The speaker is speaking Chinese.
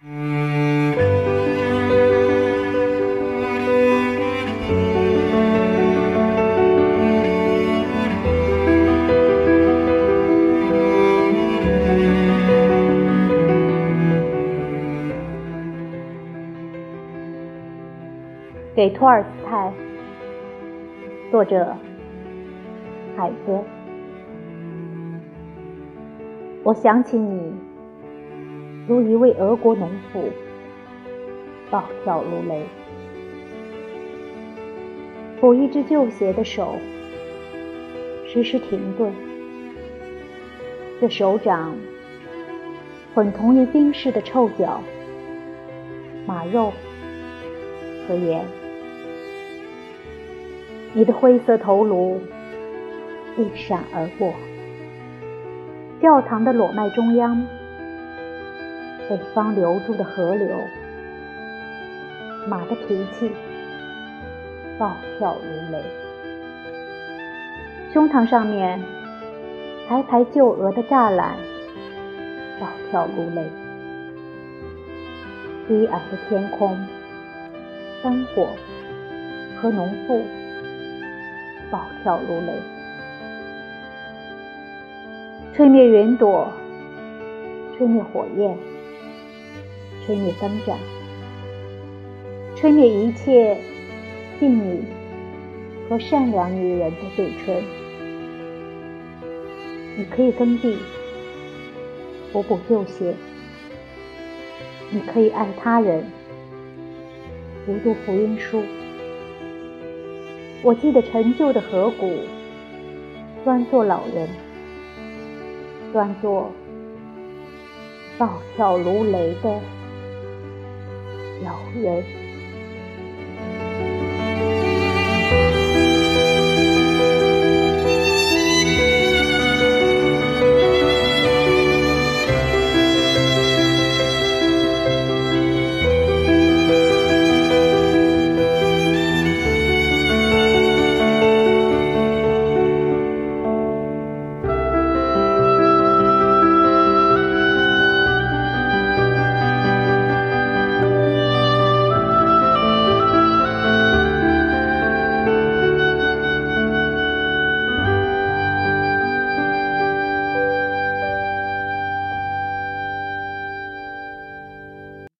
给托尔斯泰，作者海哥。我想起你，如一位俄国农妇，暴跳如雷。补一只旧鞋的手，时时停顿，这手掌混同于冰室的臭脚、马肉和盐。你的灰色头颅一闪而过，教堂的裸麦中央，北方流注的河流，马的脾气暴跳如雷，胸膛上面排排旧鹅的栅栏暴跳如雷，低矮的天空，灯火和农妇。暴跳如雷，吹灭云朵，吹灭火焰，吹灭灯盏，吹灭一切妓女和善良女人的嘴唇。你可以耕地，补补旧鞋；你可以爱他人，读读福音书。我记得陈旧的河谷，端坐老人，端坐暴跳如雷的老人。